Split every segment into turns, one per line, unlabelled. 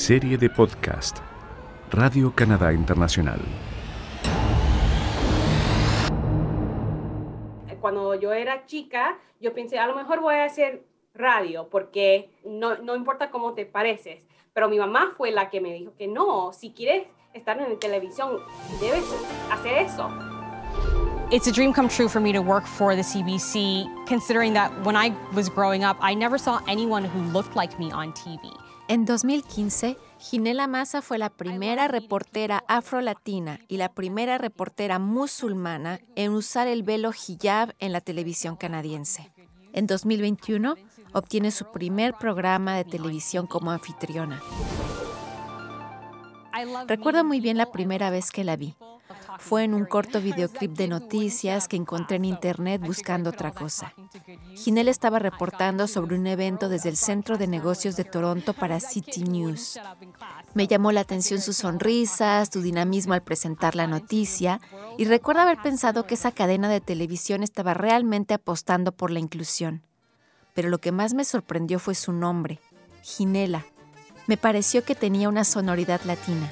Serie de podcast Radio Canadá Internacional.
Cuando yo era chica, yo pensé, a lo mejor voy a hacer radio porque no, no importa cómo te pareces. Pero mi mamá fue la que me dijo que no, si quieres estar en la televisión, debes hacer eso.
It's a dream come true for me to work for the CBC, considering that when I was growing up, I never saw anyone who looked like me on TV.
En 2015, Ginela Massa fue la primera reportera afro-latina y la primera reportera musulmana en usar el velo hijab en la televisión canadiense. En 2021, obtiene su primer programa de televisión como anfitriona. Recuerdo muy bien la primera vez que la vi. Fue en un corto videoclip de noticias que encontré en internet buscando otra cosa. Ginel estaba reportando sobre un evento desde el Centro de Negocios de Toronto para City News. Me llamó la atención sus sonrisas, su dinamismo al presentar la noticia y recuerdo haber pensado que esa cadena de televisión estaba realmente apostando por la inclusión. Pero lo que más me sorprendió fue su nombre, Ginela. Me pareció que tenía una sonoridad latina.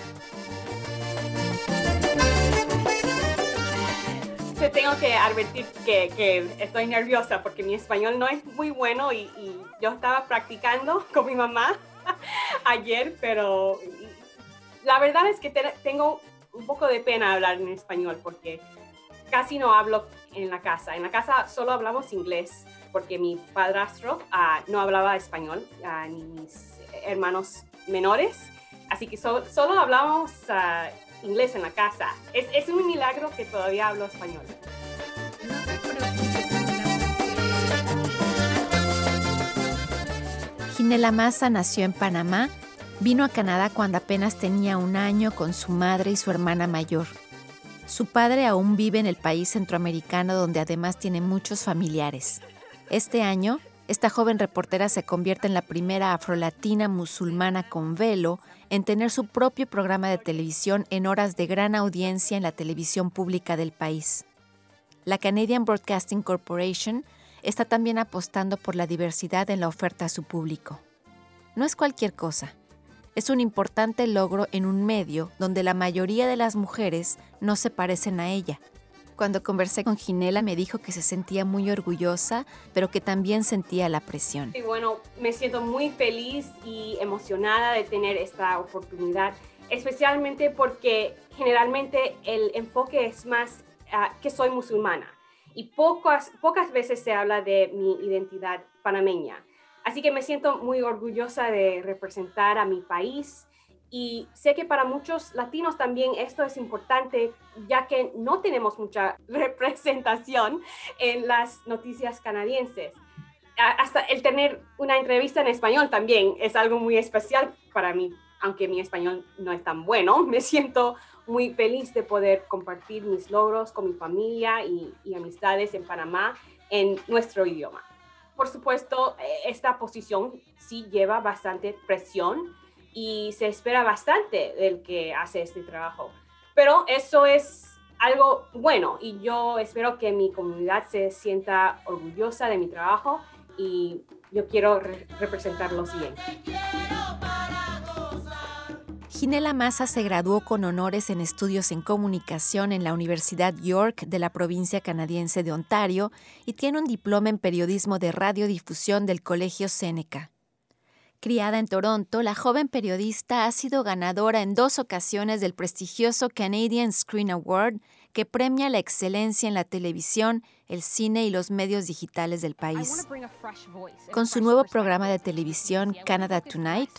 Te tengo que advertir que, estoy nerviosa porque mi español no es muy bueno y, yo estaba practicando con mi mamá ayer, pero la verdad es que tengo un poco de pena hablar en español porque casi no hablo en la casa. En la casa solo hablamos inglés porque mi padrastro ah, no hablaba español, ah, ni mis hermanos menores, así que solo hablamos uh, inglés en la casa. Es, un milagro que todavía hablo español.
Ginela Massa nació en Panamá, vino a Canadá cuando apenas tenía un año con su madre y su hermana mayor. Su padre aún vive en el país centroamericano donde además tiene muchos familiares. Este año, esta joven reportera se convierte en la primera afrolatina musulmana con velo en tener su propio programa de televisión en horas de gran audiencia en la televisión pública del país. La Canadian Broadcasting Corporation está también apostando por la diversidad en la oferta a su público. No es cualquier cosa. Es un importante logro en un medio donde la mayoría de las mujeres no se parecen a ella cuando conversé con Ginela me dijo que se sentía muy orgullosa, pero que también sentía la presión.
Y bueno, me siento muy feliz y emocionada de tener esta oportunidad, especialmente porque generalmente el enfoque es más ah, que soy musulmana y pocas, pocas veces se habla de mi identidad panameña. Así que me siento muy orgullosa de representar a mi país y sé que para muchos latinos también esto es importante, ya que no tenemos mucha representación en las noticias canadienses. Hasta el tener una entrevista en español también es algo muy especial para mí, aunque mi español no es tan bueno. Me siento muy feliz de poder compartir mis logros con mi familia y, amistades en Panamá en nuestro idioma. Por supuesto, e, esta posición sí lleva bastante presión y se espera bastante del que hace este trabajo. Pero eso es algo bueno y yo espero que mi comunidad se sienta orgullosa de mi trabajo y yo quiero representarlos bien.
Ginela Massa se graduó con honores en estudios en comunicación en la Universidad York de la provincia canadiense de Ontario y tiene un diploma en periodismo de radiodifusión del Colegio Seneca. Criada en Toronto, la joven periodista ha sido ganadora en dos ocasiones del prestigioso Canadian Screen Award, que premia la excelencia en la televisión, el cine y los medios digitales del país. Con su nuevo programa de televisión Canada Tonight,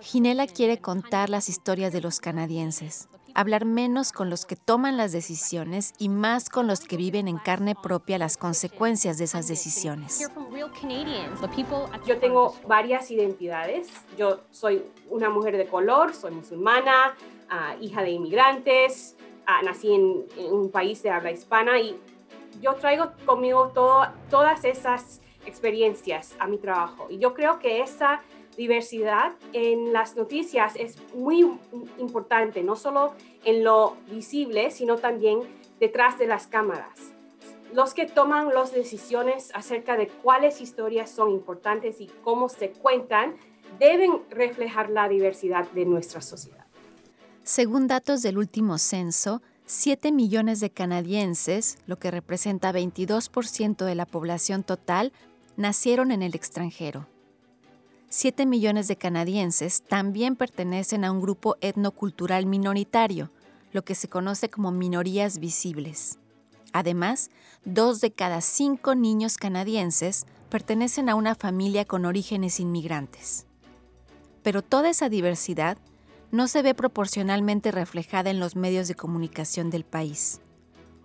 Ginela quiere contar las historias de los canadienses hablar menos con los que toman las decisiones y más con los que viven en carne propia las consecuencias de esas decisiones.
Yo tengo varias identidades. Yo soy una mujer de color, soy musulmana, ah, hija de inmigrantes, ah, nací en, un país de habla hispana y yo traigo conmigo todas esas experiencias a mi trabajo. Y yo creo que esa diversidad en las noticias es muy importante, no solo en lo visible, sino también detrás de las cámaras. Los que toman las decisiones acerca de cuáles historias son importantes y cómo se cuentan deben reflejar la diversidad de nuestra sociedad.
Según datos del último censo, 7 millones de canadienses, lo que representa 22% de la población total, nacieron en el extranjero. 7 millones de canadienses también pertenecen a un grupo etnocultural minoritario, lo que se conoce como minorías visibles. Además, dos de cada cinco niños canadienses pertenecen a una familia con orígenes inmigrantes. Pero toda esa diversidad no se ve proporcionalmente reflejada en los medios de comunicación del país.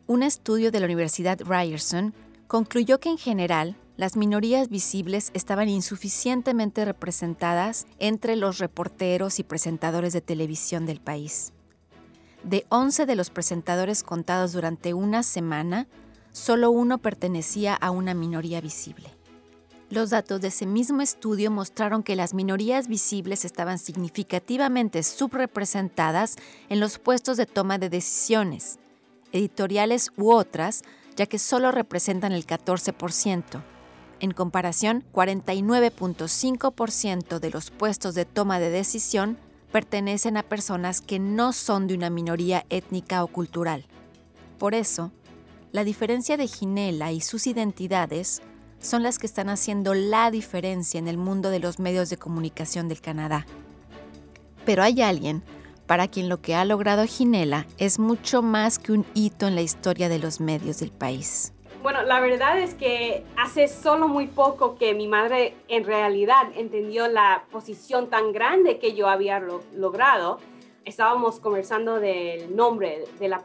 Un estudio de la Universidad Ryerson concluyó que en general las minorías visibles estaban insuficientemente representadas entre los reporteros y presentadores de televisión del país. De 11 de los presentadores contados durante una semana, solo uno pertenecía a una minoría visible. Los datos de ese mismo estudio mostraron que las minorías visibles estaban significativamente subrepresentadas en los puestos de toma de decisiones, editoriales u otras, ya que solo representan el 14%. En comparación, 49.5% de los puestos de toma de decisión pertenecen a personas que no son de una minoría étnica o cultural. Por eso, la diferencia de Ginela y sus identidades son las que están haciendo la diferencia en el mundo de los medios de comunicación del Canadá. Pero hay alguien para quien lo que ha logrado Ginela es mucho más que un hito en la historia de los medios del país.
Bueno, la verdad es que hace solo muy poco que mi madre en realidad entendió la posición tan grande que yo había logrado. Estábamos conversando del nombre del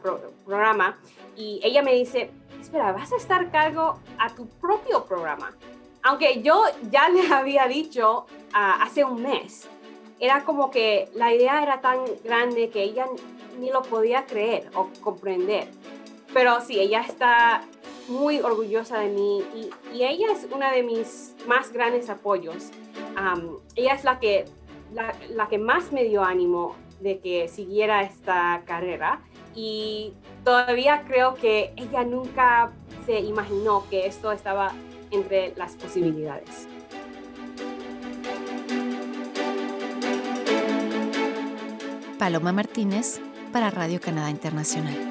programa y ella me dice, espera, vas a estar cargo a tu propio programa. Aunque yo ya le había dicho ah, hace un mes, era como que la idea era tan grande que ella ni lo podía creer o comprender. Pero sí, ella está muy orgullosa de mí y, ella es una de mis más grandes apoyos. ella es la que, la, que más me dio ánimo de que siguiera esta carrera y todavía creo que ella nunca se imaginó que esto estaba entre las posibilidades.
Paloma Martínez para Radio Canadá Internacional.